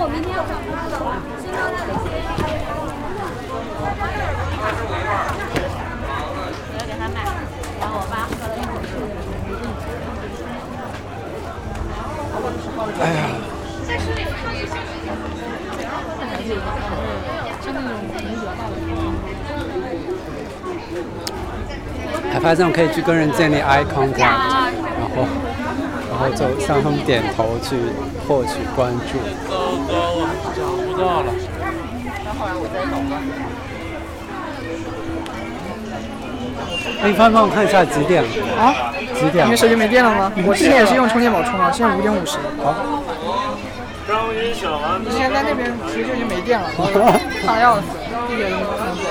我明天要上班了，先到那里先。哎呀，还发现可以去跟人建立 eye contact，然后然后就向他们点头去获取关注。糟糕，我找不到了。哎，帆帮我看一下几点了？啊？几点了？你的手机没电了吗？我之前也是用充电宝充的，现在五点五十。好。张云小丸之前在那边其实就已经没电了，怕的要死，一点都不能走。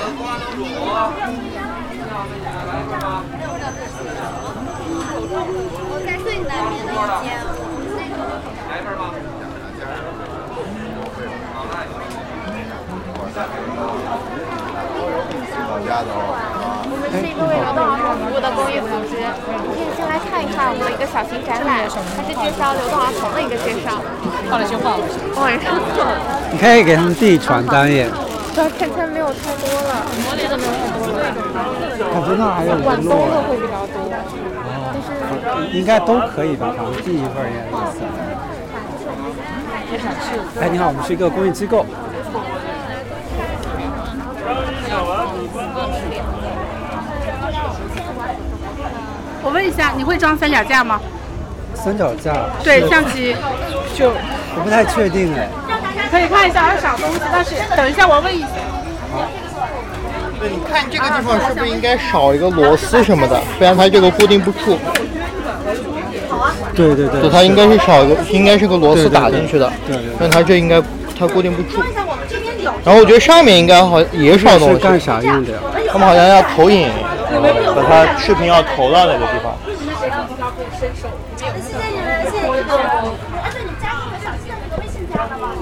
我在最南边的一间。我们是一个为流动儿童服务的公益组织，你可以先来看一看我们的一个小型展览，它是介绍流动儿童的一个介绍。画了就画。晚上做。你可以给他们递传单耶。对，看起来没有太多了，真的没有太多了。感觉那还有晚。冬的会比较多，但是应该都可以吧？反正递一份儿应该也行。哎，你好，我们是一个公益机构。我问一下，你会装三脚架吗？三脚架。对，相机。就我不太确定哎。可以看一下，有少东西，但是等一下我问一下。对，你看这个地方是不是应该少一个螺丝什么的，不然它这个固定不住。对对对。对，它应该是少一个，应该是个螺丝打进去的。对对对但它这应该它固定不住。然后我觉得上面应该好也少东西。是干啥用的呀？他们好像要投影，把他视频要投到那个地方。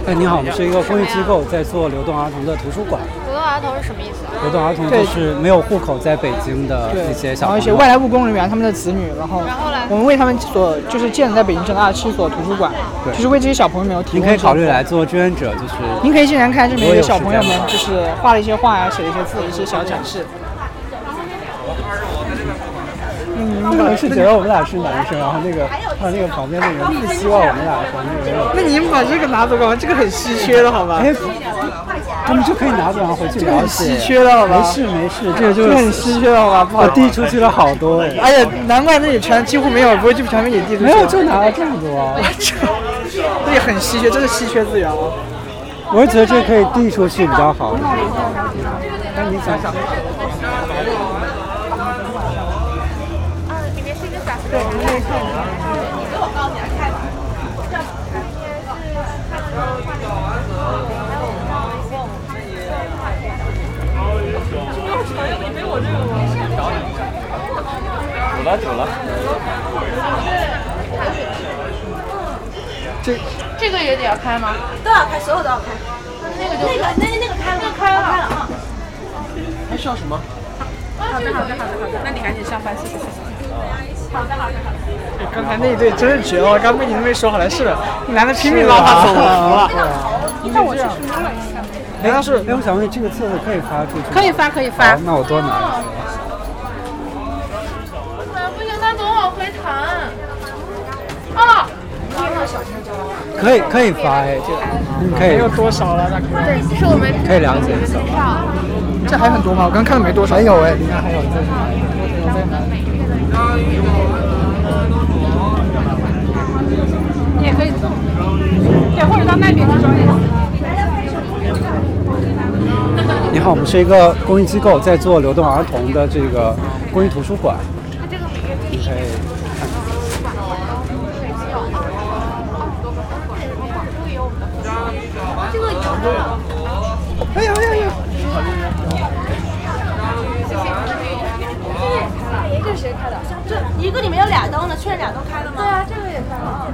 哎，你好，我们是一个公益机构，在做流动儿童的图书馆。流动儿童是什么意思？流动儿童就是没有户口在北京的对一些小朋友。后一些外来务工人员他们的子女，然后然后呢我们为他们所就是建在北京城二十七所图书馆，就是为这些小朋友们提供。您可以考虑来。做志愿者，就是您可以进来看这边我有有小朋友们就是画了一些画呀，写了一些字，一些小展示。他可能是觉得我们俩是男生，然后那个他那个旁边那个人不希望我们俩和那个人有。那你们把这个拿走干嘛？这个很稀缺的好吧？哎，他们就可以拿走，然后回去这个很。稀缺的好吧？没事没事，这个就是这很稀缺的好吧？不好我递出去了好多哎。哎呀，难怪那里全几乎没有，不会就全部给递出去了。没有，就拿了这么多。这也很稀缺，这是稀缺资源啊。我是觉得这可以递出去比较好。那，你想想，啊，里面是一个小对，你可以看一下。走了走了。这这个也得要开吗？都要开，所有都要开。那个就那个那那个开了，开了开了啊。还需要什么？好的好的好的好的，那你赶紧上班，谢谢谢谢。好的好的好的。刚才那一对真是绝了，刚被你们没说好来是的，那男的拼命拉他走了，服了。那我就是摸了一下。哎，要是哎，我想问这个册子可以发出去吗？可以发可以发好，那我多拿一些。可以可以发哎，这你可以没有多少了，大哥。对，其实我们可以了解一下。这还很多吗？我刚看的没多少。还有哎，你看还有在哪里？你也可以走，对，或者到那边去装也行。你好，我们是一个公益机构，在做流动儿童的这个公益图书馆。你可以看。这个哎呀哎呀呀！这是谁开的？这一个里面有确认俩都开了吗？对啊，这个也开了。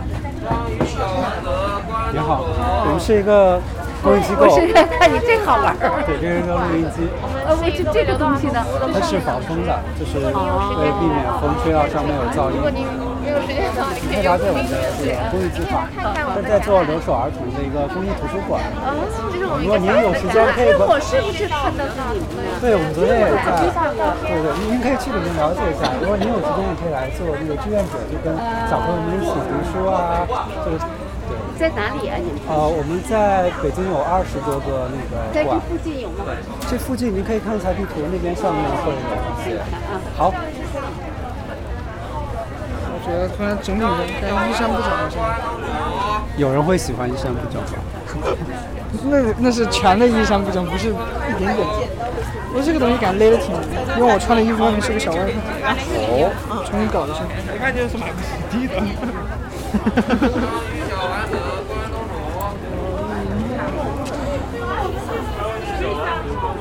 你好，我们是一个录音机构。我是看你这好玩儿。对，这是一个录音机。呃，我这这个东西呢？它是防风的，就是会避免风吹到上面有噪音。如果您没有时间的话，你可以了用公解我们的这个公益计划，正在做留守儿童的一个公益图书馆。哦，这是我们如果您有时间，可以我是不是看到是你们的呀？对，我们昨天也在，对对，您可以去里面了解一下。如果您有时间，也可以来做那个志愿者，就跟小朋友们一起读书啊，就是对。在哪里啊？你们呃，我们在北京有二十多个那个在这馆，附近有吗？这附近您可以看一下地图，那边上面会有一些。好，我觉得突然整理的该衣衫不整了，现在。有人会喜欢衣衫不整吗？那那是全的衣衫不整，不是一点点。我这个东西感觉勒得挺，因为我穿的衣服外面是个小外套。哦，重新搞一下。一看就是买不起的。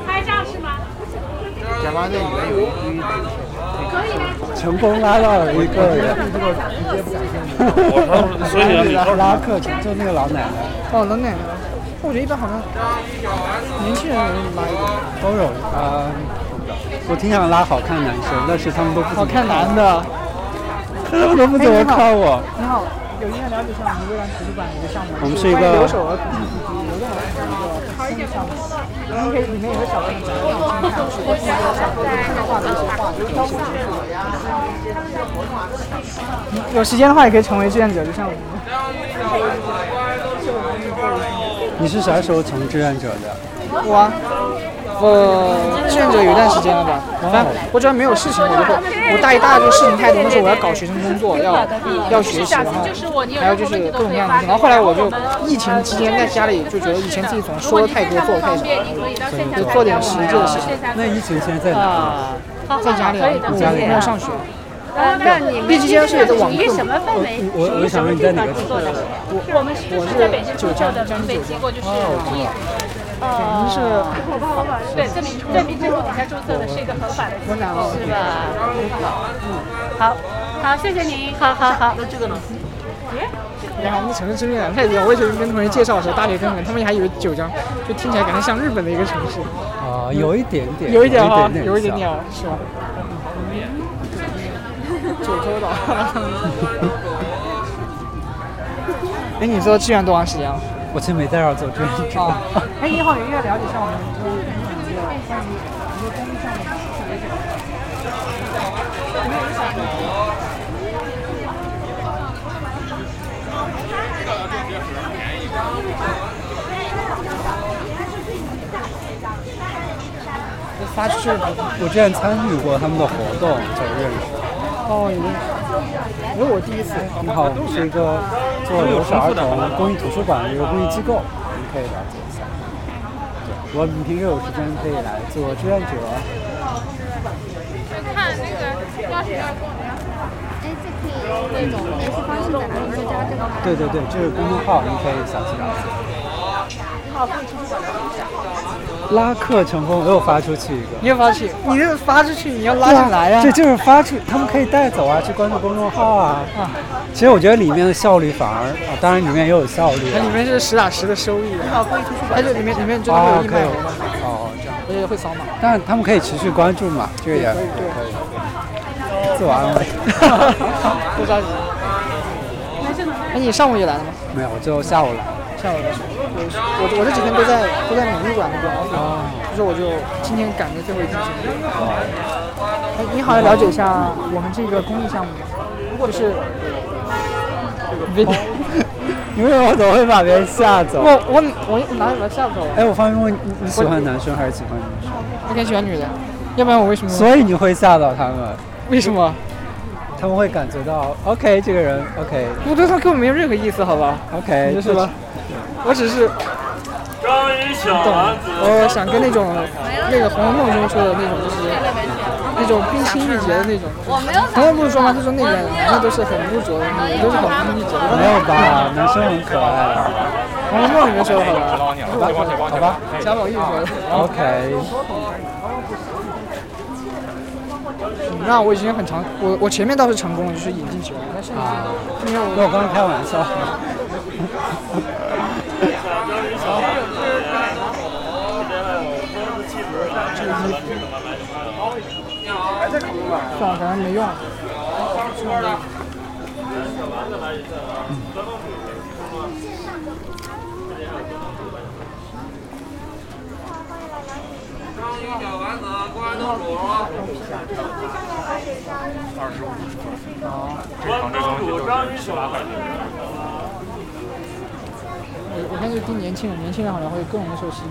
拍照是吗？假发店里面有一堆成功拉到了一个人，所以让你拉客就就那个老奶奶哦，老奶奶，我觉得一般好像年轻人容易拉一点。都有啊、我挺想拉好看男生，但是他们都不怎么好看男的。他们都不怎么看我。你好，有意愿了解一下我们蔚蓝图书馆的一个项目。我们是一个留守儿童个公益项目。然后可以里面有个小朋友小朋友的一些画，就是写有时间的话也可以成为志愿者，就像我们。你是啥时候成志愿者的？我啊，我志愿者有一段时间了吧，反正我只要没有事情，我就会。我大一、大二就事情太多，那时候我要搞学生工作，要要学习，然后还有就是各种各样的东西。然后后来我就疫情期间在家里就觉得以前自己总说的太多，做的太少，就做点实际的事情。那疫情现在在哪？啊，在家里啊，我家里没有上学。那你们毕竟现在是有个网课属于什么氛围？我我想问你在哪个城市？我们是就是在北京注册的免费机构，就是公益。您是对，在民在民政部底下注册的是一个合法的机构，是吧？嗯好，好，谢谢您，好好好。那这个呢？然后我们城市知名感太低了。我以前跟同学介绍的时候，大学生们他们还以为九江就听起来感觉像日本的一个城市，啊、有一点点，有一点哈，有一点点，是吧？九州岛。哎，你做志愿多长时间了？我其实没在这儿做志愿者。啊，哎，你好，了解一下我们这个一个关于一个公益项目的发出去我之前参与过他们的活动，就认识。哦，有因为我第一次。你好，我们是一个做留守儿童公益图书馆的一个公益机构，您可以了解一下。对，如果你平时有时间可以来做志愿者。看那个钥匙要哎，这可以那种联系方式在哪里？就加这个吗？对对对，这是公众号，您可以详细了解。拉客成功，我又发出去一个。你又发出去，你这发出去，你要拉进来呀、这就是发出，他们可以带走啊，去关注公众号啊。啊，其实我觉得里面的效率反而啊，当然里面也有效率啊。它里面是实打实的收益。好，公益图书馆。而且里面里面真的会有义卖哦可以有哦，这样。而且会扫码。但他们可以持续关注嘛，这个也可以对可以。自我安慰。不着急。哎，你上午也来了吗？没有，我就下午来。下午来。我我我这几天都在都在美术馆那边。哦。就是我就今天赶着最后一天去。哎，你好，要了解一下我们这个公益项目，就是。你为什么总会把别人吓走？我我我哪里把他吓走了？哎，我方便问你，你喜欢男生还是喜欢女生？我挺喜欢女的，要不然我为什么？所以你会吓到他们？为什么？他们会感觉到，OK，这个人 OK。我对他根本没有任何意思，好吧？OK，是吧？我只是。我想跟那种那个《红楼梦》中说的那种，就是那种冰清玉洁的那种。红楼梦不是说吗？他说那边男的都是很污浊的，女的都是很冰清玉洁的。没有吧？男生很可爱。《红楼梦》里面说的好吧？好吧，贾宝玉说的。OK。那我已经很长，我我前面倒是成功了，就是引进去了，但是啊，因为我跟我刚才开玩笑。这个衣服，算了，反正没用。关东煮章鱼小丸子。我我现在就盯年轻人，年轻人好像会更容易受吸引。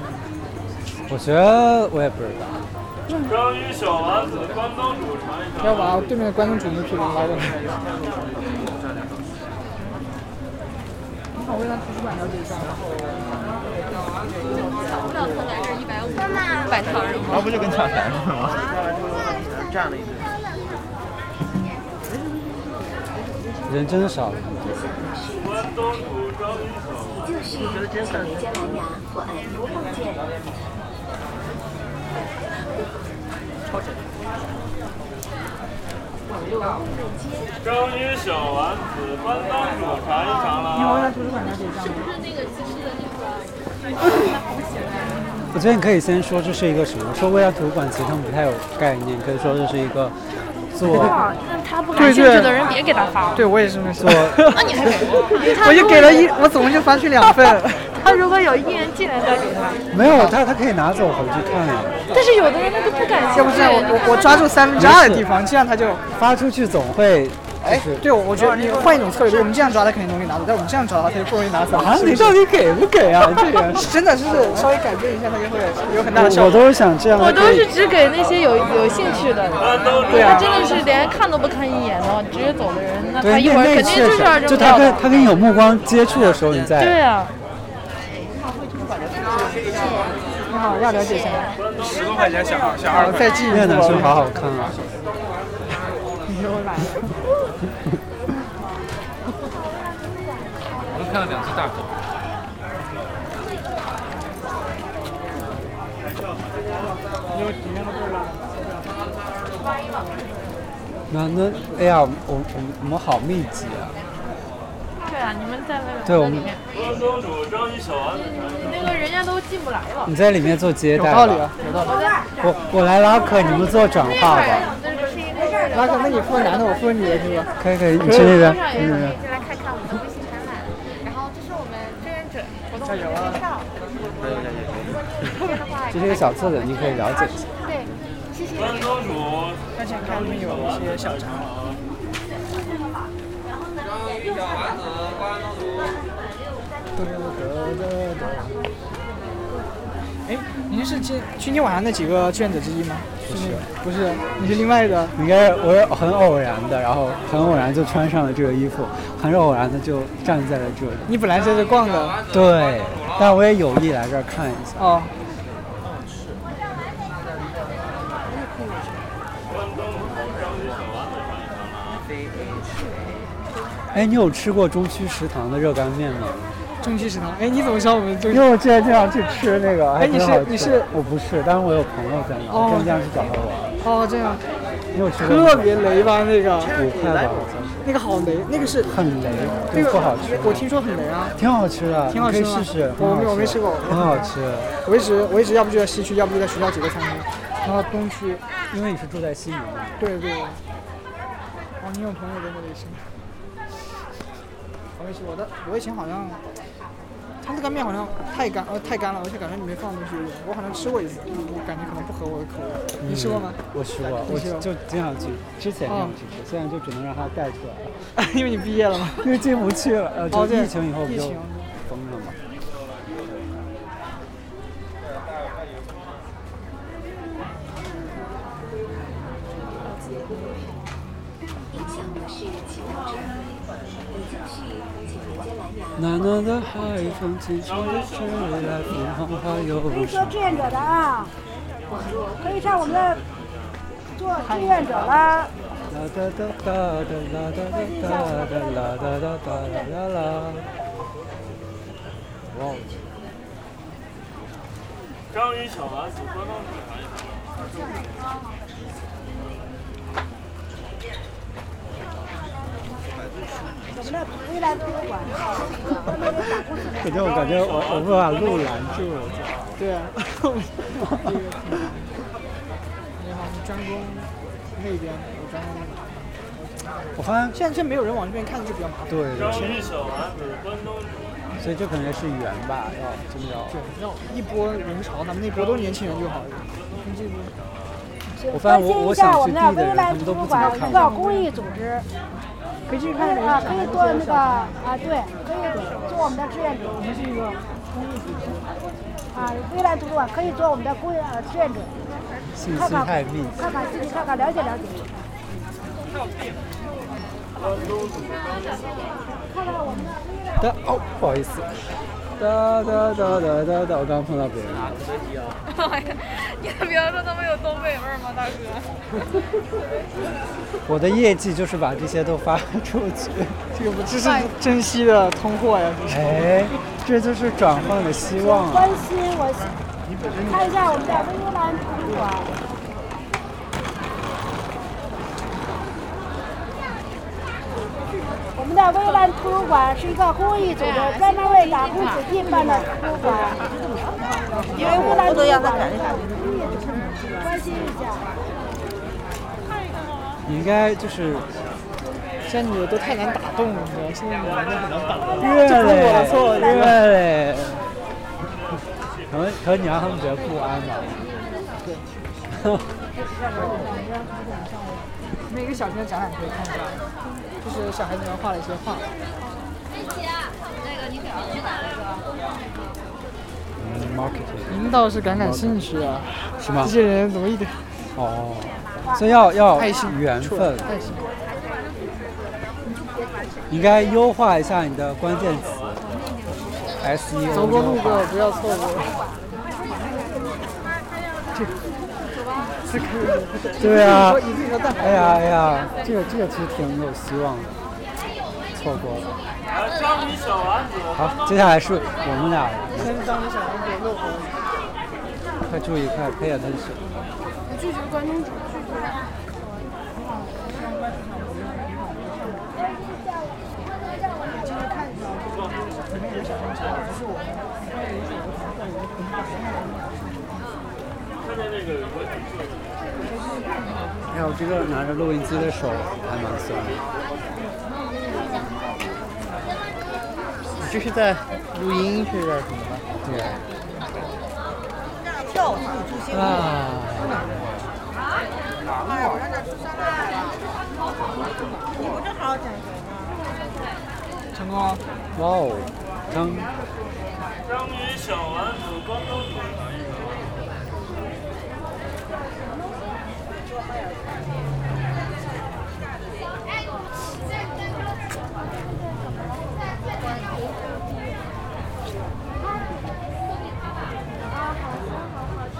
我觉得我也不知道。章鱼小丸子，关东煮尝一尝。要把对面的关东煮那批人拉过来。你好，我来图书馆了解一下。抢不了他来这一百五，摆摊儿。那不就跟抢钱似的吗？占了一堆。人真少了。关东煮章鱼小丸子。就是从美加蓝牙或按播放键。章鱼小丸子，关东煮尝一尝了。你好，我来图书馆了解一下。我觉得你可以先说这是一个什么？说未来图书馆其实他们不太有概念，可以说这是一个做那他不感兴趣的人别给他发了。对我也是这么说。那你还 我就给了一，我总共就发去两份。他如果有艺人进来再给他。没有他，他可以拿走回去看呀。但是有的人他就不感兴趣。要不这样，我我我抓住三分之二的地方，这样他就发出去总会。哎，对，我觉得你换一种策略，我们这样抓他肯定容易拿走，但我们这样抓他，他就不容易拿走。啊，你到底给不给啊？这个真的就是稍微改变一下，他就会有很大的效果。我都是想这样。我都是只给那些有有兴趣的，对啊，他真的是连看都不看一眼的，直接走的人，那他一会儿肯定就是要扔就他跟他跟你有目光接触的时候，你再。对啊。你好，要了解一下。十多块钱小号，小号再进一步。那男生好好看啊。你又来了。我都看了两只大狗。那那哎呀，我我我们好密集啊！你们在那个对我们。那个人家都进不来了。你在里面做接待。有道理啊，有道理。我我来拉客，你们做转化吧。拉客，那你负责男的，我负责女的，是吧？可以可以，你去那边，去那边。进来看看我们的微信展览，然后这是我们志愿者活动加油啊！加油加油！这是一个小册子，你可以了解一下。对，谢谢。关东煮。看前看里面有一些小茶。小丸子，关东煮。哎，您是今今天晚上那几个志愿者之一吗？不是，不是，你是另外的。应该我是很偶然的，然后很偶然就穿上了这个衣服，很偶然的就站在了这里。你本来在这逛的。对，但我也有意来这儿看一下。哦。哎，你有吃过中区食堂的热干面吗？中区食堂，哎，你怎么知道我们中？因为我之前经常去吃那个，哎，你是你是？我不是，但是我有朋友在那，我经常去找他玩。哦，这样。你有吃过？特别雷吧那个？五块吧，那个好雷，那个是很雷，那个不好吃。我听说很雷啊。挺好吃的，挺好吃可以试试。我没我没吃过，很好吃。我一直我一直要不就在西区，要不就在学校几个餐厅，然后东区。因为你是住在西门嘛。对对。哦，你有朋友在那里吃。我没吃过的，我以前好像，它那个面好像太干，呃太干了，而且感觉里面放的东西有点，我好像吃过一次，我感觉可能不合我的口味。你吃过吗？我吃过，我就经常去，之前经常去吃，现在就只能让它带出来了。因为你毕业了吗？因为进不去了，呃，就疫情以后暖暖的海风轻轻地吹来，凤凰花又可以做志愿者的啊，可以上我们的做志愿者啦。啦哒哒哒哒啦哒哒哒哒啦哒哒哒啦啦。哇！章鱼小丸子，关东煮尝一尝。我们的未来图书馆，感觉我感觉我我不把路拦住了，对啊。你好，专攻那边，我专攻那边。我发现现在这没有人往这边看就比较麻烦。对。所以这可能是缘吧，要真的要。对，要一波人潮，咱们那波都是年轻人就好。这个。我发现我我想去地的人，他们们都不怎么看。一个公益组织，可以去看啊，可以做那个啊，对，可以做我们的志愿者。我们是一个公益组织。啊，未来图书馆可以做我们的公益呃志愿者。信息太密。看看自己，看看了解了解。看看我们的。的哦，不好意思。哒哒哒哒哒哒，我刚刚碰到别人。哎呀，你的名字那么有东北味儿吗，大哥？我的业绩就是把这些都发出去，这个不这是珍惜的通货呀！哎，这就是转换的希望。关心我，看一下我们的微蓝图书馆。微蓝图书馆是一个公益组织，专门为打工子弟办的图书馆。因为微蓝图书馆关心一下。你应该就是，现在女的都太难打动了，你知道？现在你们很难打动。越嘞，我的错，越嘞。可能可能你让他们觉得不安吧。对。每个小学的展览可以看一下。就是小孩子们画了一些画。那个你表去哪了？嗯，marketing。您倒是感感兴趣啊？是吗？这些人怎么一点？哦，所以要要爱心缘分。爱心。应该优化一下你的关键词。SEO。走过路过不要错过。对啊，哎呀哎呀，这个这个其实挺有希望的，错过了。好，接下来是我们俩。先当你小丸子落后。快注意，快 pay attention。拒绝关东煮。哎，我这个拿着录音机的手还蛮酸的。这是在录音是在什么？对。跳啊。你不正好减肥吗？成功。哇哦，张。章鱼小丸子关东煮。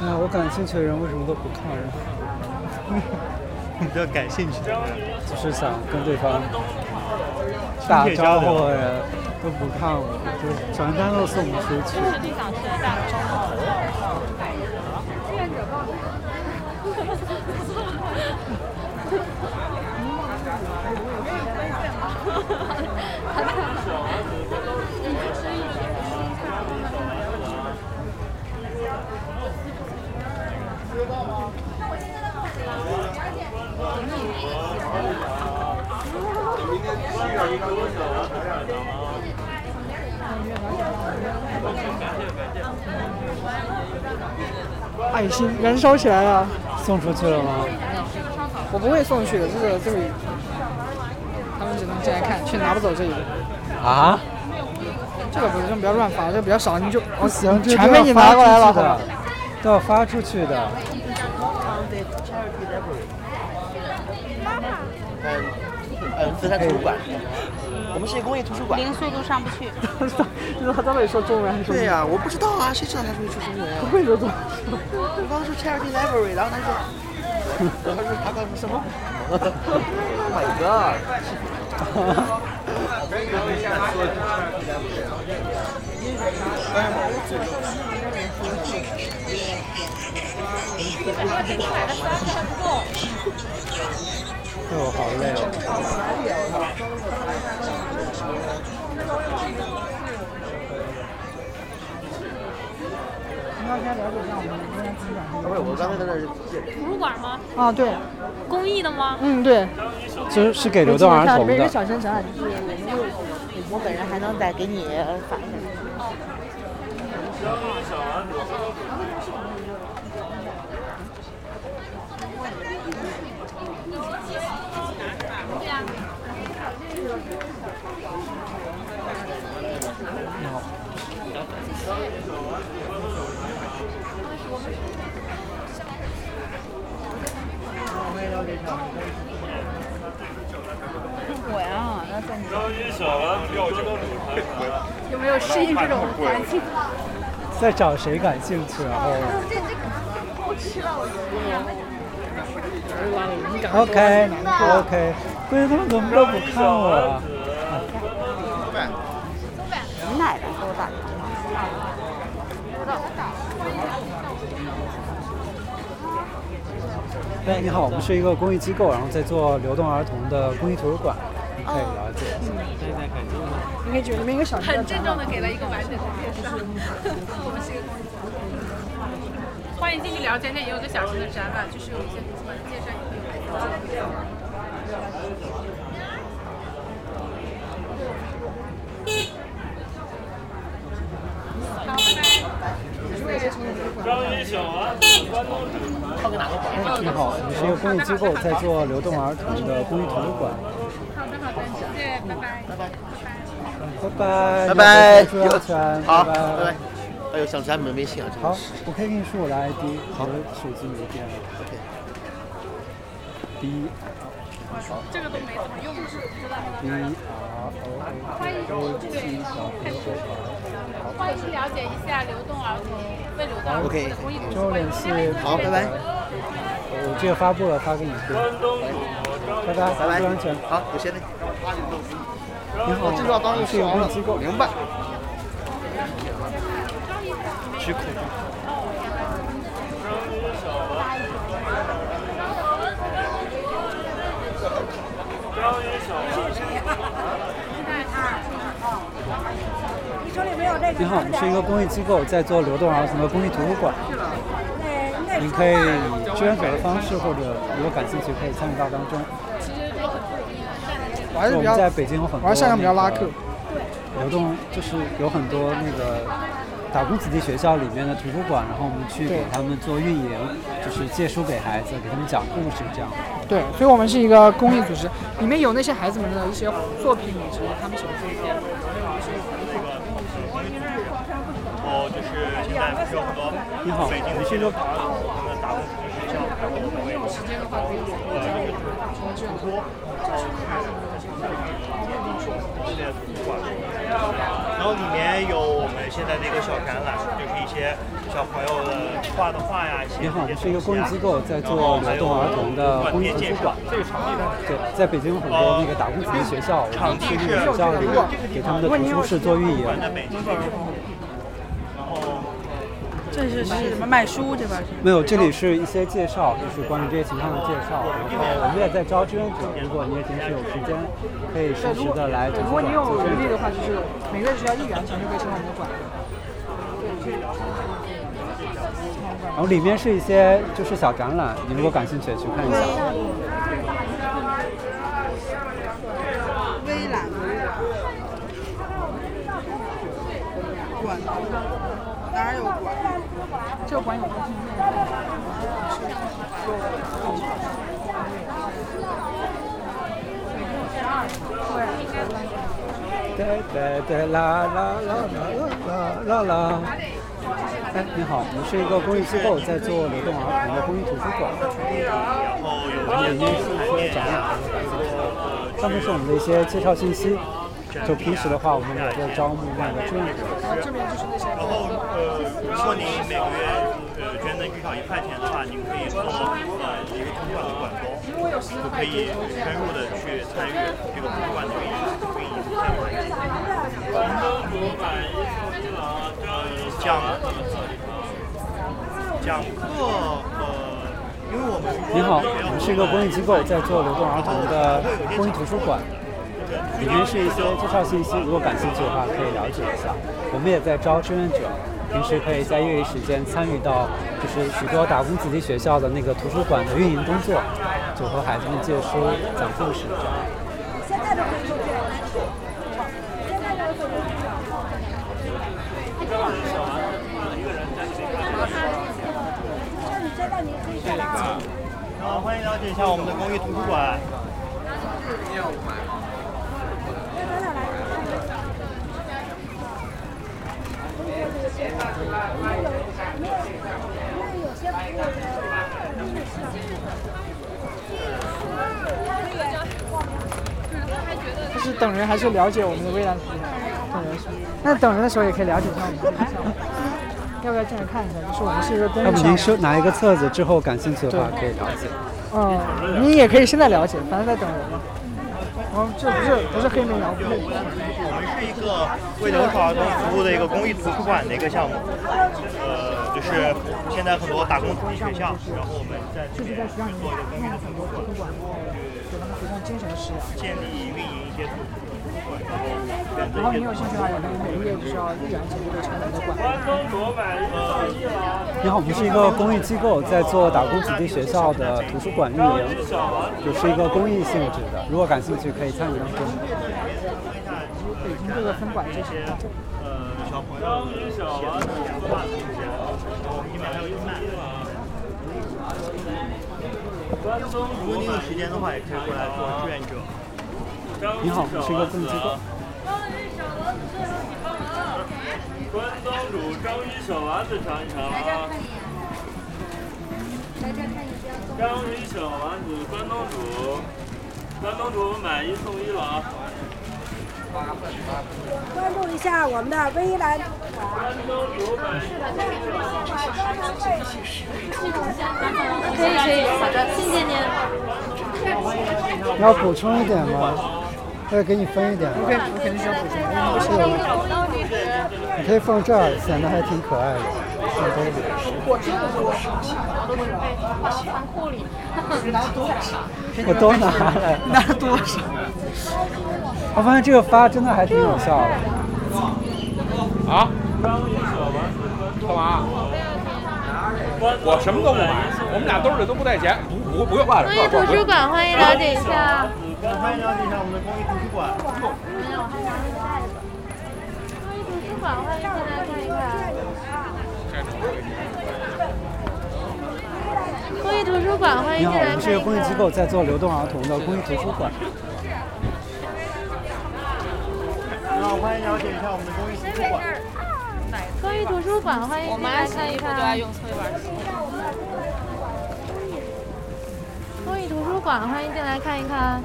哎呀，我感兴趣的人为什么都不看人？比较感兴趣的，就是想跟对方打招呼的人都不看我，就传单都送不出去。爱心燃烧起来了，送出去了吗？我不会送去的，这个这个，进来看，却拿不走这一个。啊？这个不用，不要乱发，这个比较少，你就我行，全被你拿过来了，都要发出去的。嗯嗯，慈善图书馆，我们是一个公益图书馆。零速度上不去。你说他在那里说中文还是说？对呀，我不知道啊，谁知道他会说中文啊？不会说中文。我刚刚说 charity library，然后他说，他说他刚说什么？Oh my god！哎我好累哦。不是，我刚才在那儿图书馆吗？啊，对，公益的吗？嗯，对，其实是给流动儿童里面有一个的。小生展览，就是我们又，我本人还能再给你发一下。我呀，那在你章鱼小丸子有这个舞台。有没有适应这种环境？在找谁感兴趣，然后这这个好吃了，我觉得。OK OK，关键他们怎么都不看我啊？你奶奶给我打电话。哎，你好，我们是一个公益机构，然后在做流动儿童的公益图书馆，以了解一下。应该就里面一个小很郑重的给了一个完整的介绍。我们是一个公。欢迎进去了解，那也有个小型的展览，就是有一些图书馆的介绍，也会有孩子的介绍。好，拜拜。章鱼小丸子关东煮。哎，你好，我们是一个公益机构，在做流动儿童的公益图书馆。拜拜。拜拜。拜拜，拜拜注意安全，好，拜拜拜。哎呦，想加你们微信啊，真好。，我可以给你说我的 ID，好的手机没电了。OK。B 这个都没怎么用，是 B R O A T 小 O R。欢迎了解一下流动儿童为流动儿童 OK 的公益图之后书馆。联系。好，拜拜。我这个发布了，发给你听。拜拜，拜拜注意安全。好，有些那。你好。你好，我们是一个公益机构，在做流动儿童的公益图书馆。那那您可以以志愿者的方式，或者如果感兴趣，可以参与到当中。我还是比较我们在北京有很多我还是想比较拉客。流动就是有很多那个打工子弟学校里面的图书馆，然后我们去给他们做运营，就是借书给孩子，给他们讲故事这样。对，所以我们是一个公益组织，里面有那些孩子们的一些作品以及他们写的这些。哦，就是现在不是有很多你好北京的一些流他们的打工子弟学校，然后我们有时间的话可以呃就是直播，然后去这些图书馆，然后里面有我们现在的一个小展览，就是一些小朋友的画的画呀，写你好，是一个公益机构，在做流动儿童的公益图书馆。对，在北京有很多那个打工子弟学校，我们去那个学校里给他们的图书室做运营。这是是什么卖书这边是？没有，这里是一些介绍，就是关于这些情况的介绍。然后我们也在招志愿者，如果你也平时有时间，可以实时的来图书馆如果你有做志愿者。能力的话，就是每个月只要一元钱就可以申到我们的馆。然后里面是一些就是小展览，你如果感兴趣去看一下。微览馆，哪儿有馆？这个馆有对对对啦啦啦啦啦啦啦！哎，你好，我们是一个公益机构，在做流动儿童的公益图书馆。然后里面是一些展览，上面是我们的一些介绍信息。就平时的话，我们也在招募那个志愿者。然后呃，如果你每个月呃捐赠至少一块钱的话，您可以做呃一个图书馆的馆工，就可以深入的去参与这个图书馆的运营运营这个环节。讲讲课呃，因为我们你好，我们是一个公益机构，在做流动儿童的公益图书馆。里面是一些介绍信息，如果感兴趣的话可以了解一下。我们也在招志愿者，平时可以在业余时间参与到就是许多打工子弟学校的那个图书馆的运营工作，就和孩子们借书、讲故事这样。现在都可以出去。现在都可以出像你现在你可以下来啊。好，欢迎了解一下我们的公益图书馆。就是等人还是了解我们的微蓝图等人是，那等人的时候也可以了解一下我们这个项目。要不要进来看一下？就是我们是一个公益要不。您收拿一个册子之后感兴趣的话可以了解。嗯，你也可以现在了解，反正在等人嘛。哦，这不是不是黑莓羊，不是。我们是一个为留守儿童服务的一个公益图书馆的一个项目。呃，就是现在很多打工子弟学校，然后我们在这边去做一个公益的图书馆，精神食养。建立运营一些图书馆，然后然后你有兴趣的话，也可以每个月只需要一元钱就可以成为一个馆。你好，我们是一个公益机构，在做打工子弟学校的图书馆运营，就是一个公益性质的。如果感兴趣，可以参与当中。北京各个分馆这些。呃小朋友的写作呀、画图这些，我们这边还有义卖。如果你有时间的话，也可以过来做志愿者。你好，是一个公益机构。关东煮章鱼小丸子尝一尝啊！章鱼小丸子关东煮，关东煮买一送一了啊！关注一下我们的微蓝图馆。可以可以，好的，谢谢您。要补充一点吗？再给你分一点吗？我肯我肯定是要补充，因为不是有。你可以放这儿，显得还挺可爱的。放兜里。我真的是我都准备放仓库里。拿多少？我都拿了。拿了多少？我发现这个发真的还挺有效的。啊？干嘛？我什么都不买，我们俩兜里都不带钱，不不不用挂着。公益图书馆，欢迎了解一下。欢迎了解一下我们的公益图书馆。公益图书馆，欢迎进来看一看。公益图书馆，欢你好，迎进来看一看。我们是一个公益机构，在做流动儿童的公益图书馆。你好，欢迎了解一下我们的公益图书馆。公益图书馆，欢迎进来看一看。催板洗。公益图书馆，欢迎进来看一看。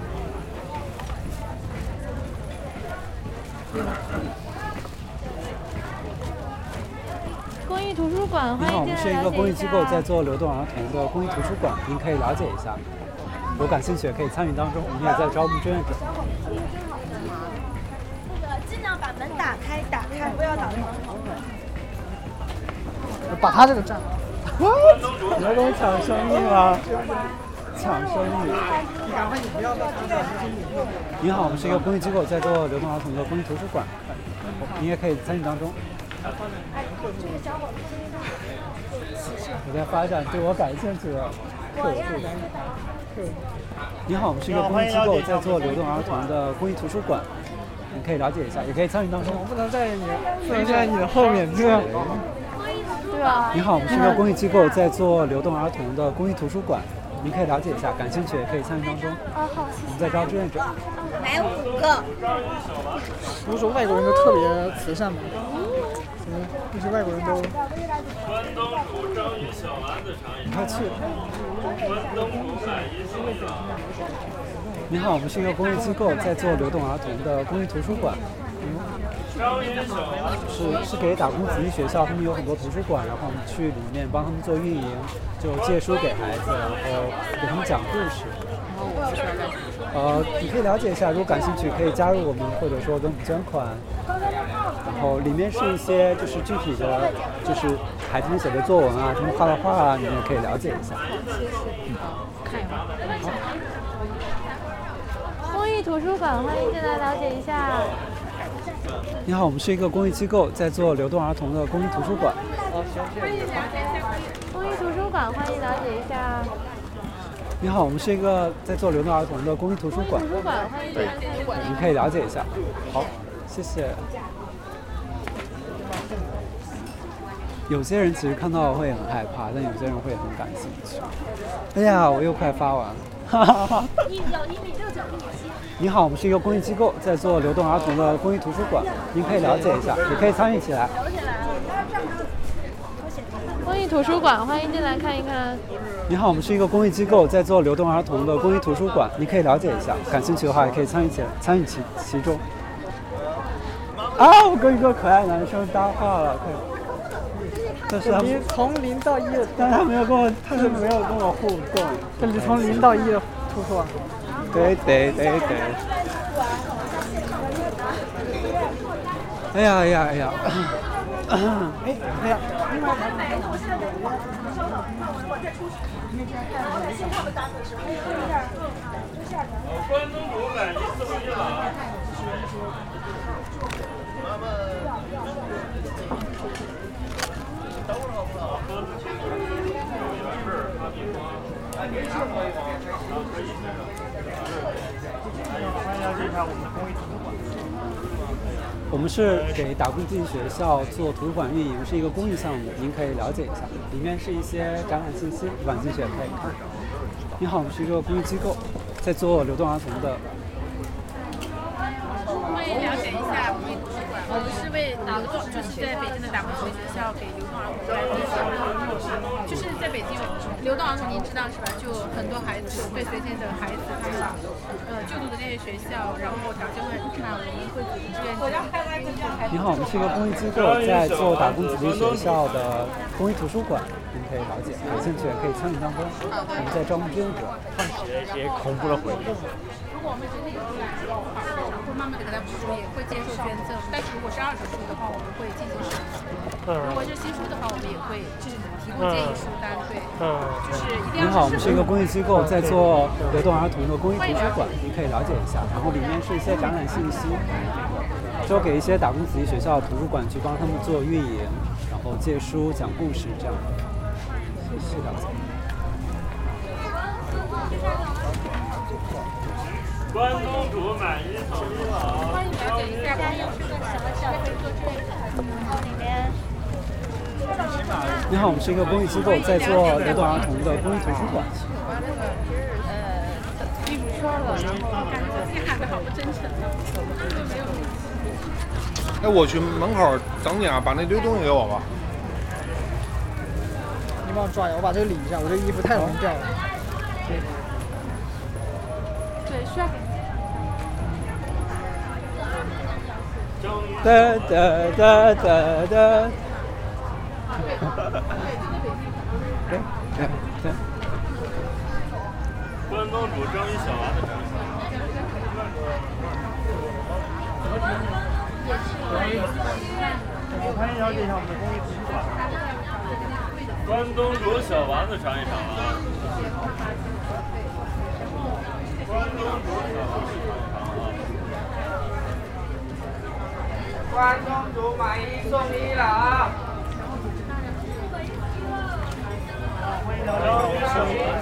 公益图书馆，你好，我欢迎进们是一个公益机构，在。做流动儿童的公益图书馆，您可以了解一下。有感兴趣，也可以参与当中。我们也在招募志愿者。那个尽量把门打开，打开，不要挡住。把他这个占了。你要跟我抢生意吗？抢生意。你赶快，你不要到他这儿，你好，我们是一个公益机构，在做流动儿童的公益图书馆，您也可以参与当中。我在发展对我感兴趣的客户。你好，我们是一个公益机构，在做流动儿童的公益图书馆，你可以了解一下，也可以参与当中。我不能在你，不能在你的后面，对吧？你好，我们是一个公益机构，在做流动儿童的公益图书馆，您可以了解一下，感兴趣也可以参与当中。啊，好，我们在招志愿者。买五个。不是说外国人都特别慈善吗？嗯，那些外国人都。关东煮章鱼小丸子尝一尝。快去。你好，我们是一个公益机构，在做流动儿童的公益图书馆。嗯。是是给打工子弟学校，他们有很多图书馆，然后我们去里面帮他们做运营，就借书给孩子，然后给他们讲故事。呃，你可以了解一下，如果感兴趣，可以加入我们，或者说跟我们捐款。然后里面是一些就是具体的，就是孩子们写的作文啊，他们画的画啊，你们也可以了解一下。看一会儿。公益图书馆，欢迎进来了解一下。你好，我们是一个公益机构，在做流动儿童的公益图书馆。欢迎了解一下公益图书馆，欢迎了解一下。你好，我们是一个在做流动儿童的公益图书馆。图书馆，欢迎了解。您可以了解一下。好，谢谢。有些人其实看到会很害怕，但有些人会很感兴趣。哎呀，我又快发完了。哈哈哈。一米一米六九一米七。你好，我们是一个公益机构，在做流动儿童的公益图书馆，您可以了解一下，也可以参与起来。公益图书馆，欢迎进来看一看。你好，我们是一个公益机构，在做流动儿童的公益图书馆，你可以了解一下，感兴趣的话也可以参与起来，参与其其中。啊，我跟一个可爱男生搭话了，快！但是他零从零到一，但他没有跟我，他是没有跟我互动。这里从零到一的图书馆。对对对对。哎呀哎呀哎呀！哎哎呀！我关东煮买一送一了。我们是给打工进学校做图书馆运营，是一个公益项目，您可以了解一下，里面是一些展览信息，晚进去也可以看。你好，我们是一个公益机构，在做流动儿童的。欢迎了解一下公益图书馆，我们是为打工，就是在北京的打工学校给流动儿童来进行，就是在北京流动儿童，您知道是吧？就很多孩子被随迁的孩子，他们呃就读的那些学校，然后条件会很差，我们会组织志愿者。你好，我们是一个公益机构，在做打工子弟学校的公益图书馆，您可以了解，有兴趣也可以参与当中。我们在招募志愿者。写一些恐怖的回忆。如果我们觉得有意义的话，会慢慢的给他补书，也会接受捐赠。但是如果是二手书的话，我们会进行审核。如果是新书的话，我们也会就是提供建议书单，对，就是一定要。你好，我们是一个公益机构，在做流动儿童的公益图书馆，您可以了解一下。然后里面是一些展览信息，就给一些打工子弟学校图书馆去帮他们做运营，然后借书、讲故事这样的。谢谢了解。关东煮买一送一了。欢迎了解一下关东煮的什么小可以做志愿者，然后里面。你好，我们是一个公益机构，在做流动儿童的公益图书馆。呃，衣服穿了，然后感觉自己喊的好不真诚，就没有。哎，我去门口等你啊，把那堆东西给我吧。你帮我抓一下，我把这个理一下，我这衣服太容易掉了。对，需要给。哒哒哒哒哒。关东煮蒸一小丸子。欢迎了解一下我们的公益图书馆。关东煮小丸子尝一尝啊。关东煮小丸子尝一尝啊。关东煮买一送一了啊！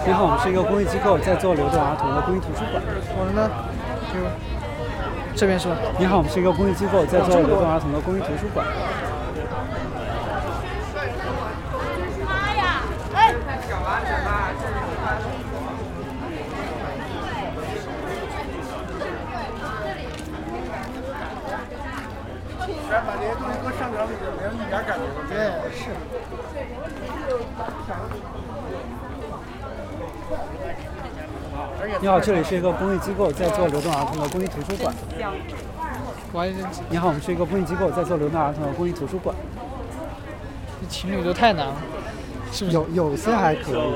你好，我们是一个公益机构，在做流动儿童的公益图书馆。我们呢？就这边是吧？你好，我们是一个公益机构，在做流动儿童的公益图书馆。妈呀！哎。咱把这些东西搁上边，没有一点感觉。对，是。你好，这里是一个公益机构，在做流动儿童的公益图书馆。你好，我们是一个公益机构，在做流动儿童的公益图书馆。这情侣都太难了，是不是？有有些还可以。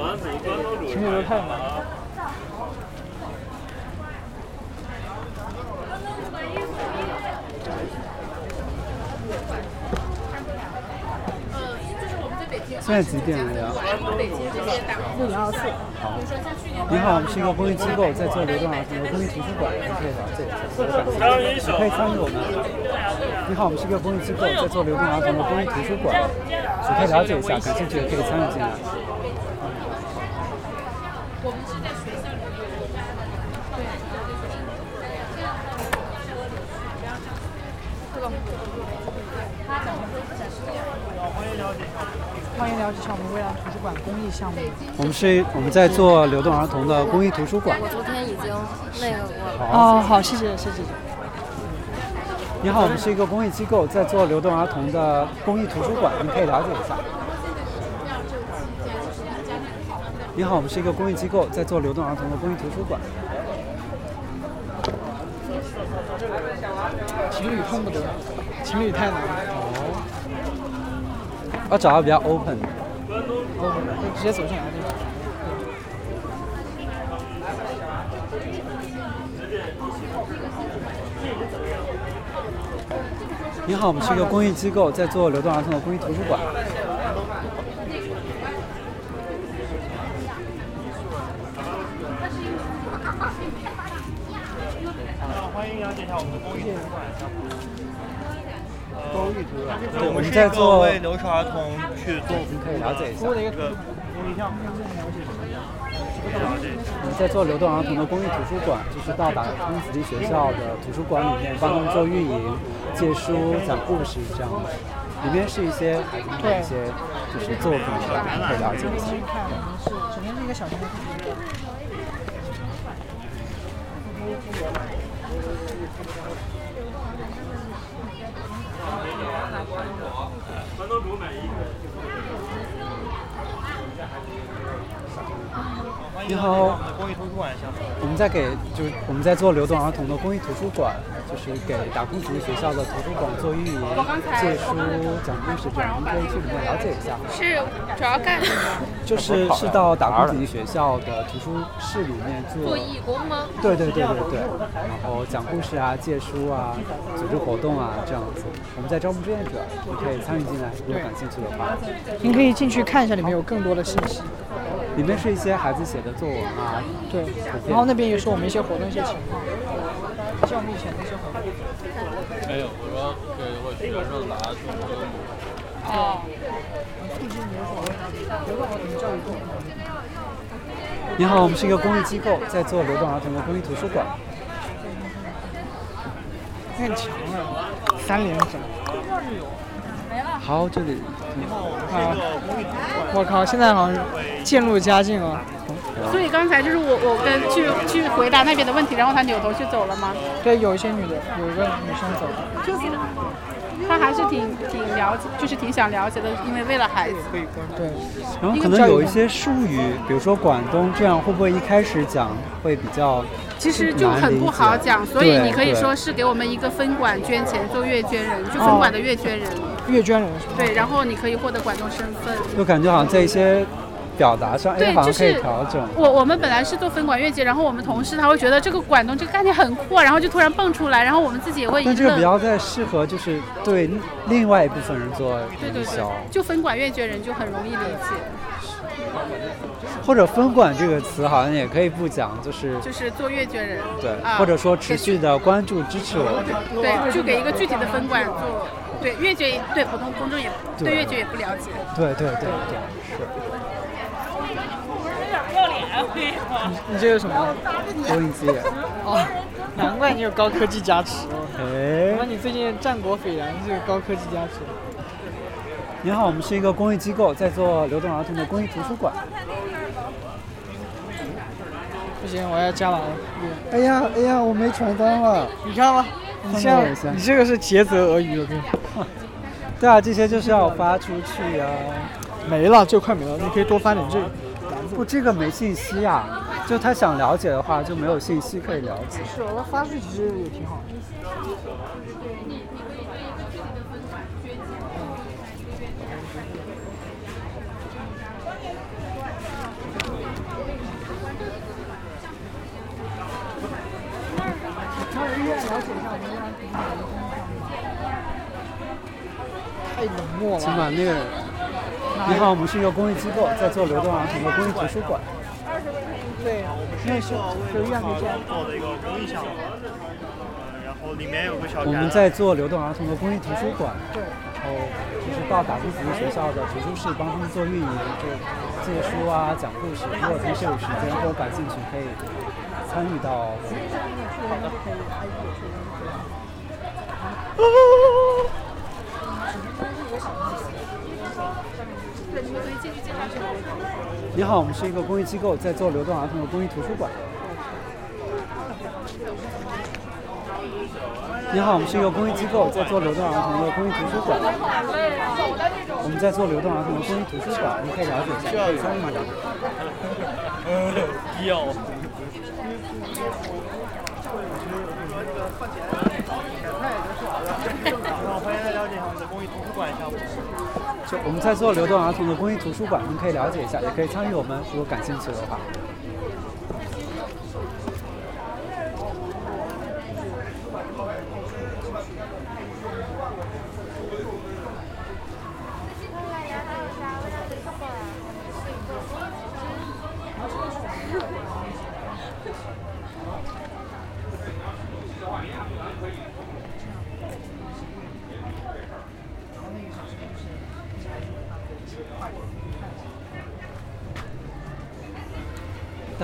情侣都太难现在几点了呀？六点二十四。好。你好，我们是一个公益机构，在做流动儿童的公益图书馆，你可以了解一下。你可以参与我们。你好，我们是一个公益机构，在做流动儿童的公益图书馆，你可以了解一下，感兴趣的可以参与进来。我们是在学校里面。欢迎了解一下我们未来图书馆公益项目。我们是我们在做流动儿童的公益图书馆。我昨天已经那个过了。哦，好，谢谢，谢谢。你好，我们是一个公益机构，在做流动儿童的公益图书馆，你可以了解一下。你好，我们是一个公益机构，在做流动儿童的公益图书馆。情侣碰不得，情侣太难了。哦。要找个比较 open 就直接走进来那种。你好，我们是一个公益机构，在做流动儿童的公益图书馆。欢迎了解一下我们的公益图书馆。公益图书馆，对，我们是在做为留守儿童去做，你可以了解一下。一个公益项目。我们在做流动儿童的公益图书馆，就是到打工子弟学校的图书馆里面帮他们做运营、借书、讲故事这样的。里面是一些孩子们的一些就是作品，可以了解一下。看，是首先是一个小型的。关东煮买一个你好，公益图书馆。我们在给就是我们在做流动儿童的公益图书馆，就是给打工子弟学校的图书馆做运营、借书、讲故事这样，您可以去里面了解一下。是主要干什么？就是是到打工子弟学校的图书室里面做做义工吗？对对对对对，然后讲故事啊、借书啊、组织活动啊这样子。我们在招募志愿者，你可以参与进来，如果感兴趣的话。您可以进去看一下，里面有更多的信息。里面是一些孩子写的作文啊，对，然后那边也是我们一些活动一些情况，像我们以前的一些活动。没有，我说给我学生拿去哦。促进流动流动儿童教育动你好，我们是一个公益机构，在做流动儿童的公益图书馆。很强啊，三连整。好，这里。啊！我靠，现在好像渐入佳境了。所以刚才就是我我跟去去回答那边的问题，然后他扭头就走了吗？对，有一些女的，有一个女生走了。就是他还是挺挺了解，就是挺想了解的，因为为了孩子。对。然后可能有一些术语，比如说广东这样，会不会一开始讲会比较？其实就很不好讲，所以你可以说是给我们一个分管捐钱做月捐人，就分管的月捐人。月捐人？对，然后你可以获得管东身份。就感觉好像在一些表达上，对，就是调整。我我们本来是做分管月结，然后我们同事他会觉得这个管东这个概念很酷，然后就突然蹦出来，然后我们自己也会。但这个比较在适合就是对另外一部分人做营销。就分馆月捐人就很容易理解。或者分管这个词好像也可以不讲，就是就是做阅卷人，对，或者说持续的关注支持我，对，就给一个具体的分管做，对越剧，对普通公众也对越剧也不了解，对对对对，是。不要脸，你你这个什么？投影机。哦，难怪你有高科技加持哦。哎。那你最近战果斐然，这个高科技加持。你好，我们是一个公益机构，在做流动儿童的公益图书馆。不行，我要加完。哎呀，哎呀，我没传单了。你看吧，你这样，你这个是竭泽而渔了，对 对啊，这些就是要发出去呀。没了，就快没了。你可以多发点这个。不，这个没信息啊。就他想了解的话，就没有信息可以了解。是，我发出去其实也挺好。太冷漠了。起码那个，你好，我们是一个公益机构，在做流动儿童的公益图书馆。对，我们是一个为流动儿童做的一个公益项目。然后后里面有个小我们在做流动儿童的公益图书馆，然后就是到打工服务学校的图书室帮他们做运营，就借书啊、讲故事。如果平时有时间或者感兴趣，可以参与到。你好，我们是一个公益机构，在做流动儿童的公益图书馆。你好，我们是一个公益机构，在做流动儿童的公益图书馆。我们在做流动儿童的公益图书馆，你可以了解一下，可以参与吗？嗯，要。了解一下我们的公益图书馆项目。就我们在做流动儿童的公益图书馆，您可以了解一下，也可以参与我们，如果感兴趣的话。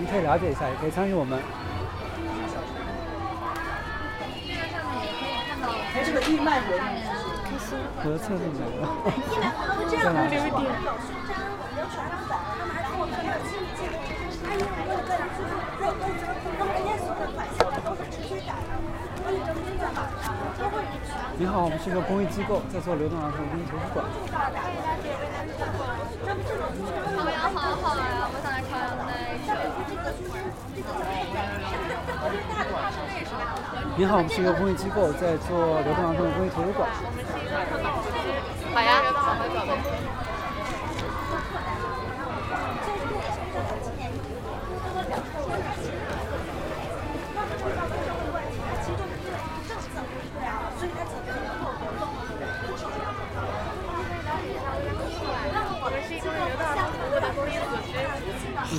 您可以了解一下，也可以参与我们。还是个义卖活动？你好，我们是一个公益机构，在做流动儿童公益图书馆。朝阳好好呀，我想来朝阳待你好，我们是一个公益机构，在做流动儿童公益图书馆。好呀。你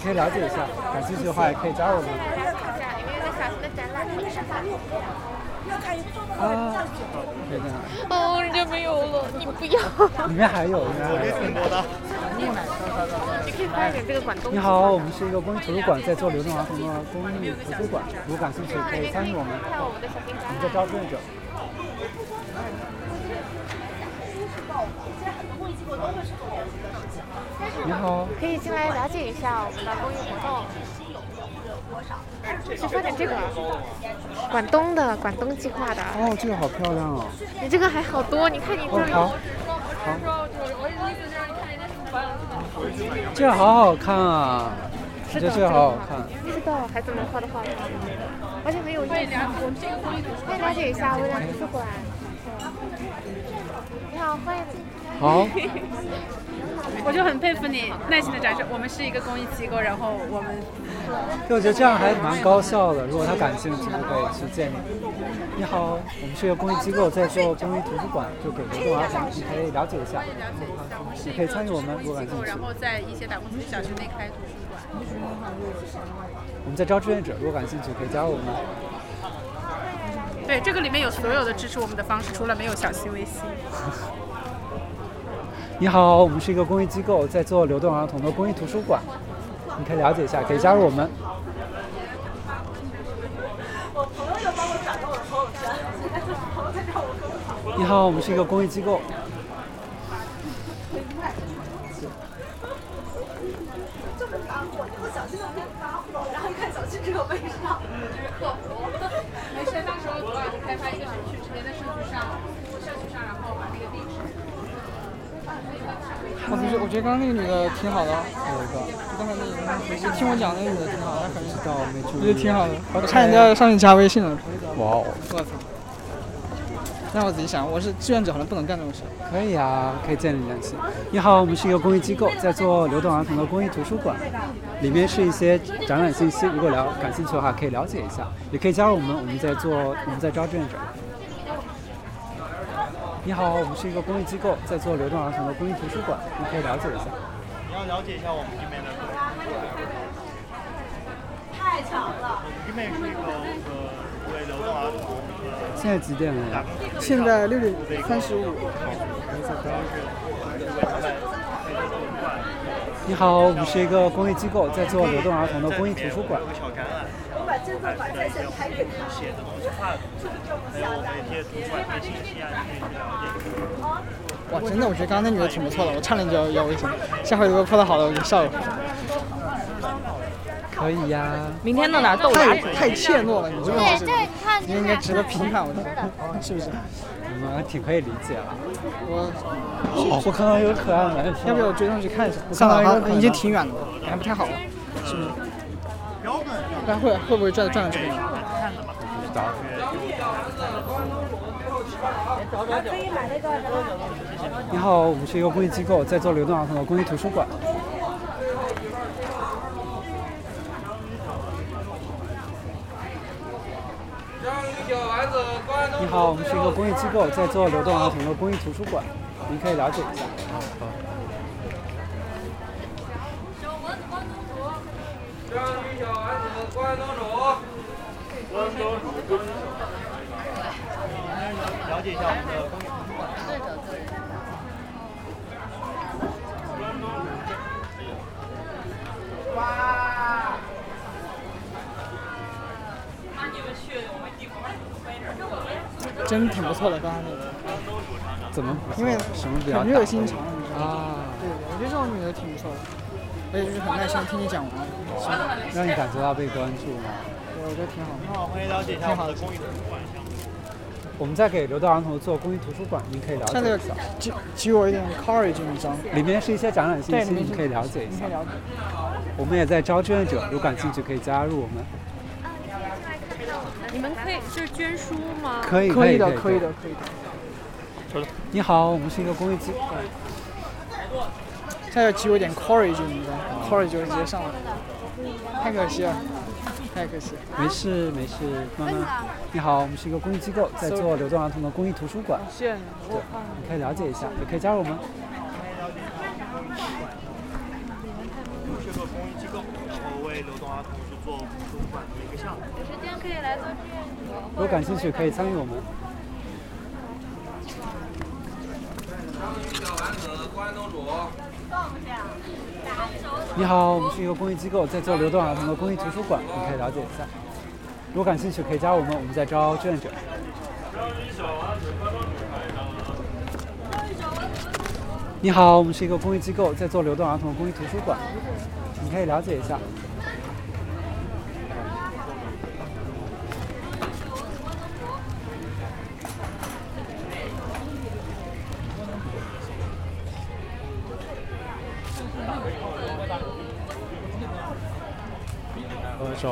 可以了解一下，感兴趣的话也可以加入我们。啊，可以在哪？哦，人家没有了，你不要。里面还有，里面还有。挺多的。你可以发一点这个广东。你好，我们是一个公益图书馆，在做流动儿童的公益图书馆，如果感兴趣可以参与我们。看我们的小心我们在招志愿者。你好，可以进来了解一下我们的公益活动。是发点这个，广东的，广东计划的。哦，这个好漂亮哦。你这个还好多，你看你这个。好。好。这个好好看啊！是的，这个好好看。不知道，孩子们画的画，而且很有意思。可以了解一下微蓝图书馆。你好，欢迎。好。我就很佩服你耐心的展示。我们是一个公益机构，然后我们，就我觉得这样还蛮高效的。如果他感兴趣，就可以去见你。你好，我们是一个公益机构，在做公益图书馆，就给流动儿童，你可以了解一下，你可以参与我们，如果感兴趣。然后在一些打工村小区内开图书馆。我们在招志愿者，如果感兴趣可以加入我们。对，这个里面有所有的支持我们的方式，除了没有小心微信。你好，我们是一个公益机构，在做流动儿童的公益图书馆，你可以了解一下，可以加入我们。你好，我们是一个公益机构。这么打火，以后小心的可以发火，然后一看小心这个背上，客服。没事，到时候主要是开发一个程序，直接在社区上，社区上，然后把那个地址。我觉得我觉得刚刚那个女的挺好的，有一个，刚才那个听我讲那个女的挺好的，我觉得挺好的，我差点就要上去加微信了。哇哦！我操！让我仔细想，我是志愿者，好像不能干这种事。可以啊，可以建立联系。你好，我们是一个公益机构，在做流动儿童的公益图书馆，里面是一些展览信息，如果了感兴趣的话，可以了解一下，也可以加入我们，我们在做，我们在招志愿者。你好，我们是一个公益机构，在做流动儿童的公益图书馆，你可以了解一下。你要了解一下我们这边的。太巧了。我们这边是一个呃为流动儿童。现在几点了呀？现在六点三十五。你好，我们是一个公益机构，在做流动儿童的公益图书馆。我把这份把在线拍给他。写的东西画的，还有那些图书馆的信息啊，你可以去了解。哇，真的，我觉得刚刚那女的挺不错的，我差点就要要微信。下回如果碰到好的，我就笑了。可以呀。明天弄点豆太太怯懦了，你这个对，这看你应该值得评判，我觉得，是不是？你们挺可以理解了。我，哦，我看到一个可爱的男生，要不要我追上去看一下？我看到他已经挺远的了，感觉不太好了，是不是？他会会不会转转到这边？不知道。你好，我们是一个公益机构，在做流动儿童的公益图书馆。你好，我们是一个公益机构，在做流动儿童的公益图书馆，您可以了解一下。关东煮。关东煮。了解一下我们的公益图书馆。对的，对的。哇！真挺不错的，刚刚那个。怎么？因为什么比较很热心肠啊。对，我觉得这种女的挺不错的，而且就是很耐心听你讲完，让你感觉到被关注吗？对，我觉得挺好。好，欢迎了解一下我们的公益图书馆项目。我们在给流动儿童做公益图书馆，您可以了解一下。给给我一点 courage，一张？里面是一些展览信息，你可以了解一下。我们也在招志愿者，有感兴趣可以加入我们。你们可以就是捐书吗？可以，可以的，可以的，可以的。你好，我们是一个公益机构。他要给我点 courage，你知道吗？courage 就直接上了。太可惜了，太可惜。没事没事，慢慢。你好，我们是一个公益机构，在做流动儿童的公益图书馆。对，你可以了解一下，也可以加入我们。是个公益机构，然后为流动儿童去做图书馆的一个项目。有时间可以来做志愿者。如果感兴趣，可以参与我们。小丸子，关东煮。你好，我们是一个公益机构，在做流动儿童的公益图书馆，你可以了解一下。如果感兴趣，可以加我们，我们在招志愿者。你好，我们是一个公益机构，在做流动儿童的公益图书馆，你可以了解一下。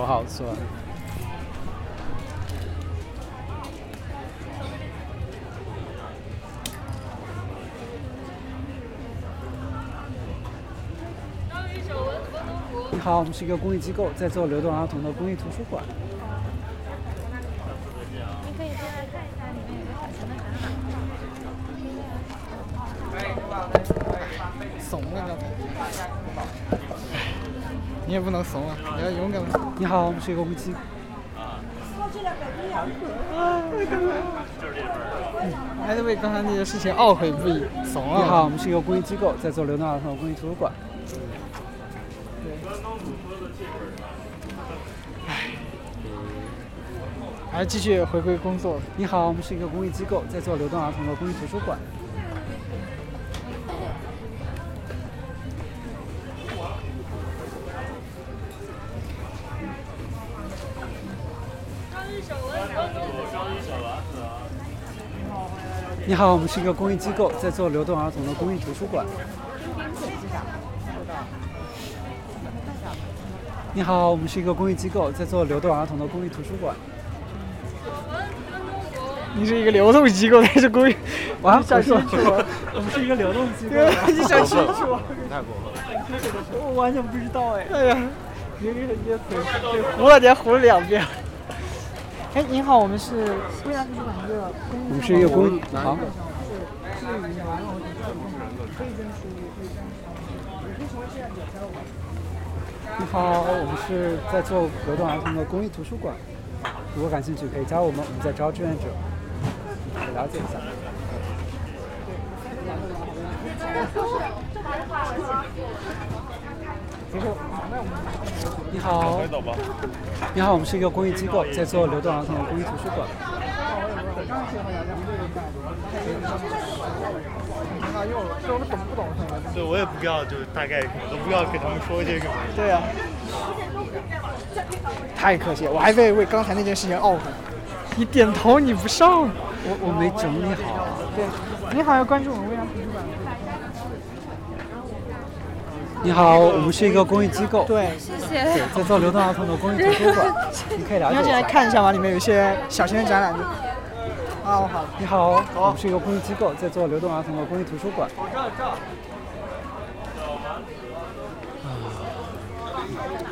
你好，我们是一个公益机构，在做流动儿童的公益图书馆。你可以进来看一下，里面有个小型的展览。怂了刚才。你也不能怂啊，你要勇敢。你好，我们是一个公益机。还是为刚才那些事情懊悔不已，怂啊！你好，我们是一个公益机构，在做流动儿童的公益图书馆。对 还是继续回归工作。你好，我们是一个公益机构，在做流动儿童的公益图书馆。你好，我们是一个公益机构，在做流动儿童的公益图书馆。你好，我们是一个公益机构，在做流动儿童的公益图书馆。你是一个流动机构，还是公益？我还想清楚，我们是一个流动机构。对，你想清楚。太过分了。我完全不知道哎。哎呀，你你你嘴糊了，你糊了两遍。哎，您好，我们是未来图书馆一个。我们是一个公益好。你好，我们是在做流动儿童的公益图书馆。如果感兴趣，可以加我们，我们在招志愿者，了解一下。你好，你好，我们是一个公益机构，在做流动儿童的公益图书馆。这我们懂不懂？对，我也不知道，就是大概什么都不知道，给他们说些什么。对呀、太可惜了，我还在为刚才那件事情懊悔。你点头你不上，我我没整理好。对，你好，要关注我们未央图书馆。你好，我们是一个公益机构。对，谢谢。对，在做流动儿童的公益图书馆，你可以了解一下你要进来下。看一下吗？里面有一些小型的展览。啊，好。你好，我们是一个公益机构，在做流动儿童的公益图书馆。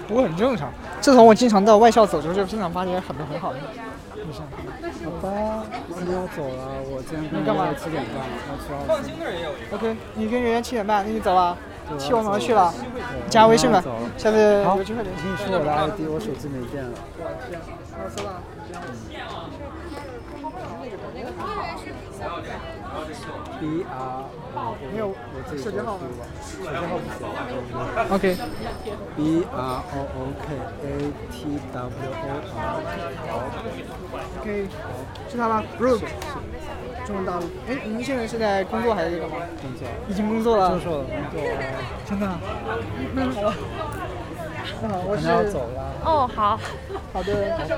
不过很正常。自从我经常到外校走之后，就经常发现很多很好的路上。好吧，那你要走了，我今天干嘛圆圆七点半要去奥斯。OK，你跟圆圆七点半，那你走了对？七我马上去了，加微信吧下次好有机会联系。我跟你说我的 ID，我手机没电了。我收到。B R，没有我自己手机号吗手机号不行。OK。B R O O K A T W O R。OK，是他吗？Brooke，中文大陆。哎，您现在是在工作还是干嘛？工作。已经工作了。工作了。真的啊？那好。那好，我是。走了。哦，好。好的。他说。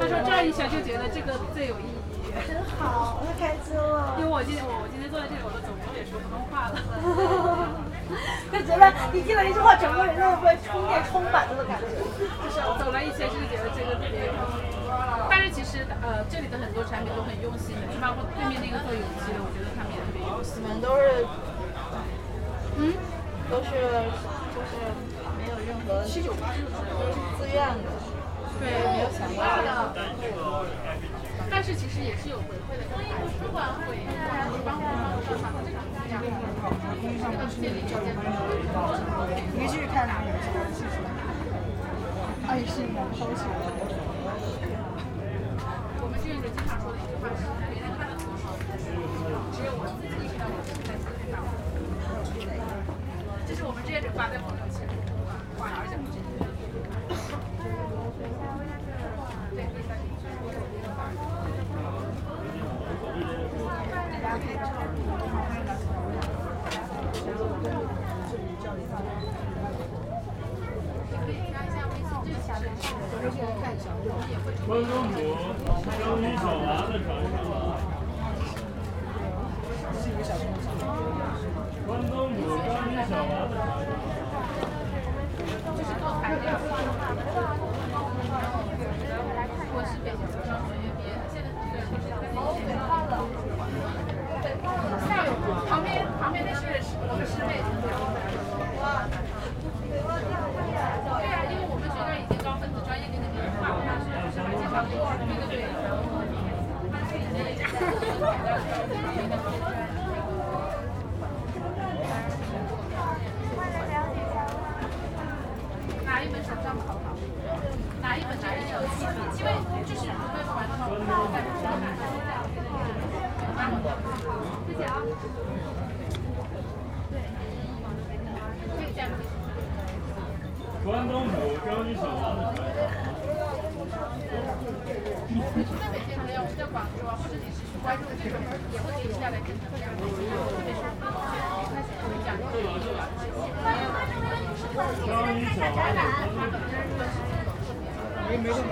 他说这样一想就觉得这个最有意义。真好，太开心了。因为我今天我我今天坐在这里，我的总共也说普通话了。就觉得你听了一句话，整个人就被充电充满了的感觉。就是走了一些，就是觉得这个特别。呃，这里的很多产品都很用心的，就包括对面那个做有机的，我觉得他们也特别用心。你们都是，嗯，都是就是没有任何七九八都是自愿的，对，没有想要的。但是其实也是有回馈的，公益图书馆会帮我们做好这个这样建立条件。你可以继续看哪里？爱心燃烧起来。志愿者经常说的一句话是：别人看到多好，只有我自己意识到我是在做这档。这是我们志愿者发在朋友圈，挂而且不止。对，可以在里关东煮，章鱼小丸子尝一尝吧。关东煮，章鱼小丸子尝一尝吧。就是做材料。我是北京中文院毕业的，现在这个就是跟以前下有旁边旁边那是我们师妹。对呀、因为我们学校已经高分子专业跟你们划过去了，是吧？经常对对对。哪一本手上考考？哪一本哪一本？因为就是如果玩的话，我们在不知道哪个。谢谢啊。对。可以这样。关东煮，章鱼小丸子尝一尝。你是在北京没有？我们在广州啊，或者你是去关注这种，也会给你带来更多的特别是开始会讲这个。章鱼小丸子。没没这么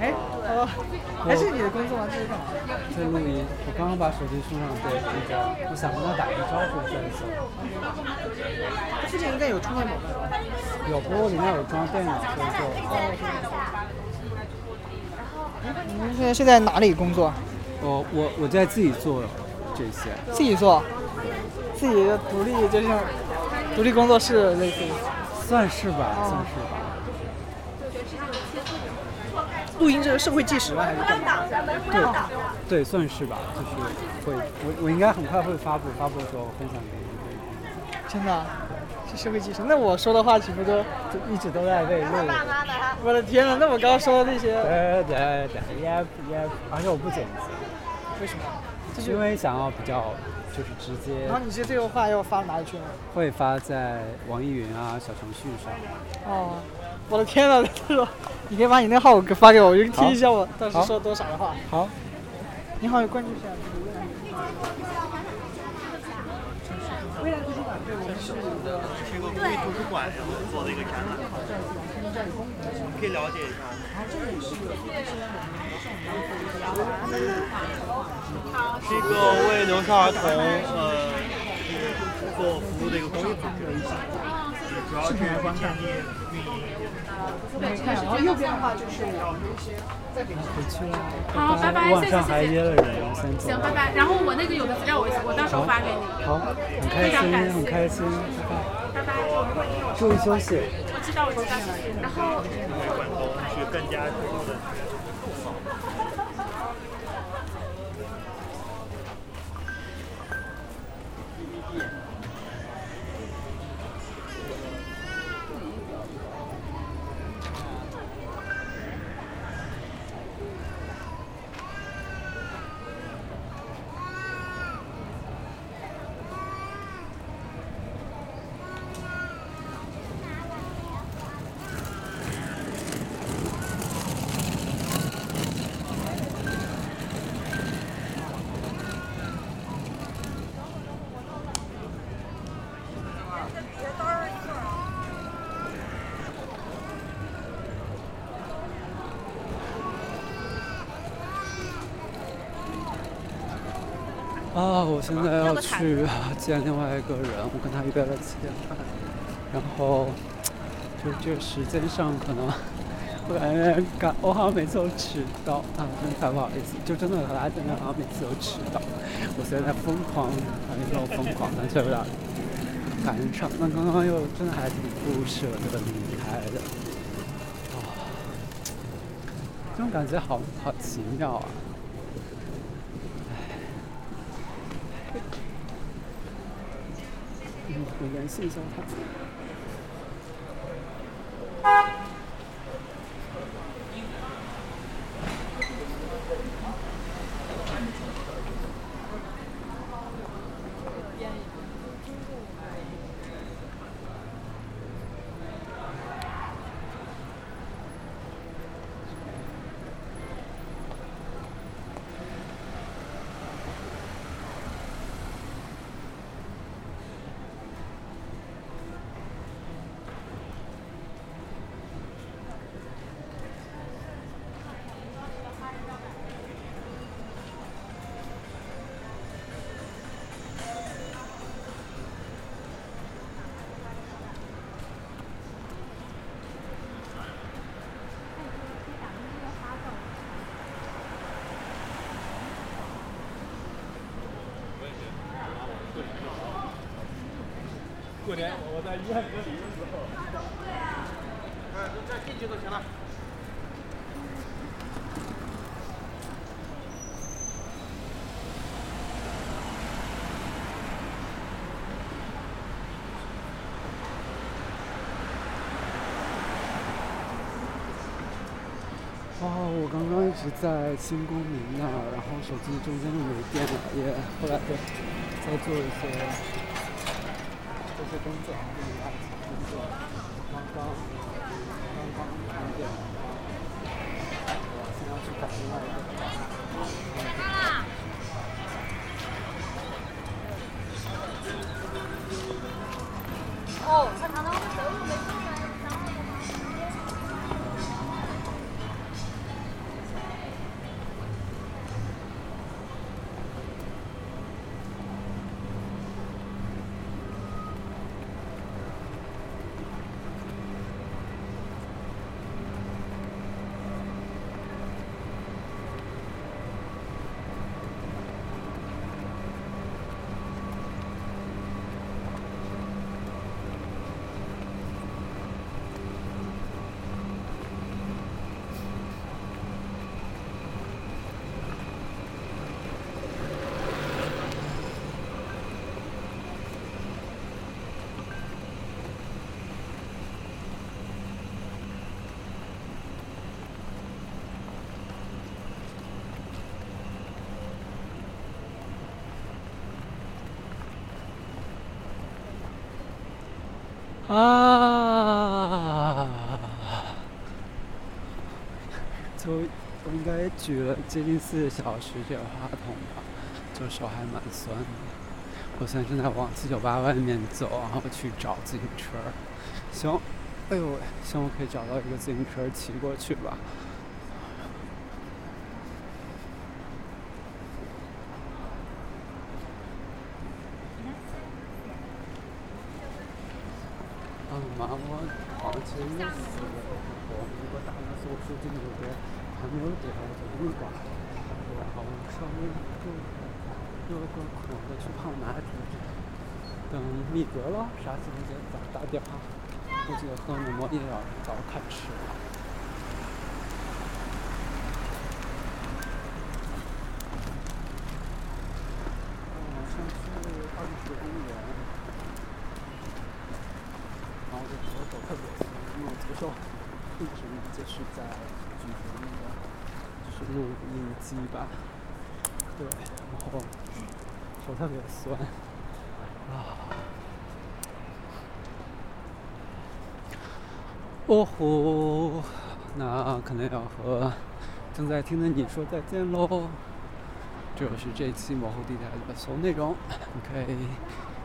哎，哦，还是你的工作吗？这是干嘛？在录音，我刚刚把手机送上对那个，我想跟他打个招呼再走。附近应该有充电宝吧？有，不过里面有装电脑，所以就。您现在是在哪里工作？我我我在自己做这些。自己做，自己的独立就像独立工作室类似于。算是吧，算是吧。录音这个社会计时吗？还是干嘛？对，对，算是吧，就是会，我我应该很快会发布，发布的时候分享给你。真的？是社会计时？那我说的话岂不都就一直都在被录？我的天呐，那我刚刚说的那些……对对对，Yep Yep，而且我不剪辑。为什么？就是因为想要比较就是直接。然后你这这个话要发哪里去呢？会发在网易云啊小程序上。哦，我的天呐，他说。你可以把你那号给发给我，我就听一下我当时说多少的话。好。你好，有关注一下。未来图书馆对我们是一个是一个公益图书馆，然后做的一个展览，我们可以了解一下它这里。是一个为留守儿童呃是做服务的一个公益组织，主要是建立运营。然后右边的话就是有一些在北京。回去了。好，拜拜，谢谢谢谢。约了人，我先。行，拜拜。然后我那个有的资料我我到时候发给你。好，很开心，很开心，拜拜。拜拜。注意休息。我知道，我知道。然后。广东是更加注重的。现在要去 见另外一个人，我跟他约了七点半，然后就这个时间上可能我感觉赶，我好像每次都迟到，啊，真的太不好意思，就真的和他见面好像每次都迟到，我现在疯狂，反正又疯狂，但却有点赶上，那刚刚又真的还挺不舍得离开的，啊，这种感觉好好奇妙啊。我联系一下他。过年我在医院隔离的时候，嗯，这进去就行了。哦，我刚刚一直在新公民那儿，然后手机中间就没电了，也后来就在做一些。工作，这些垃圾工作，刚刚刚刚充电，啊！就我应该举了接近四个小时这个话筒吧，就手还蛮酸的。我现在正在往七九八外面走，然后去找自行车。行，哎呦喂，希望我可以找到一个自行车骑过去吧。啊妈，我好像其实也死了。我如果打算说附近有个还没有点我就不管。然后稍微就有个空的去泡拿铁，等米格了，啥时候再打打电话？估计喝面膜也要早开吃了。嗯，上去二十公园，然后就走走特别辛苦，因为我这个时候一直就是在举着那个就是录音机吧，对，然后手特别酸，啊。哦吼，那可能要和正在听的你说再见喽。这就是这期模糊地带的所有内容。你可以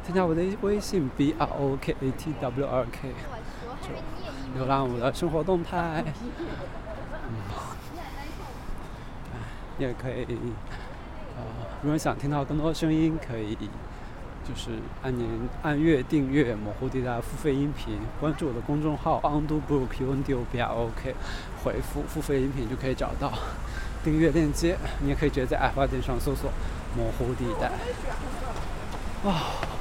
添加我的微信 b r o k a t w r k，就浏览我的生活动态。也可以，呃，如果想听到更多声音，可以。就是按年按月订阅模糊地带付费音频，关注我的公众号 on do book u n d o b r o k，回复付费音频就可以找到订阅链接。你也可以直接在爱发电上搜索模糊地带。啊。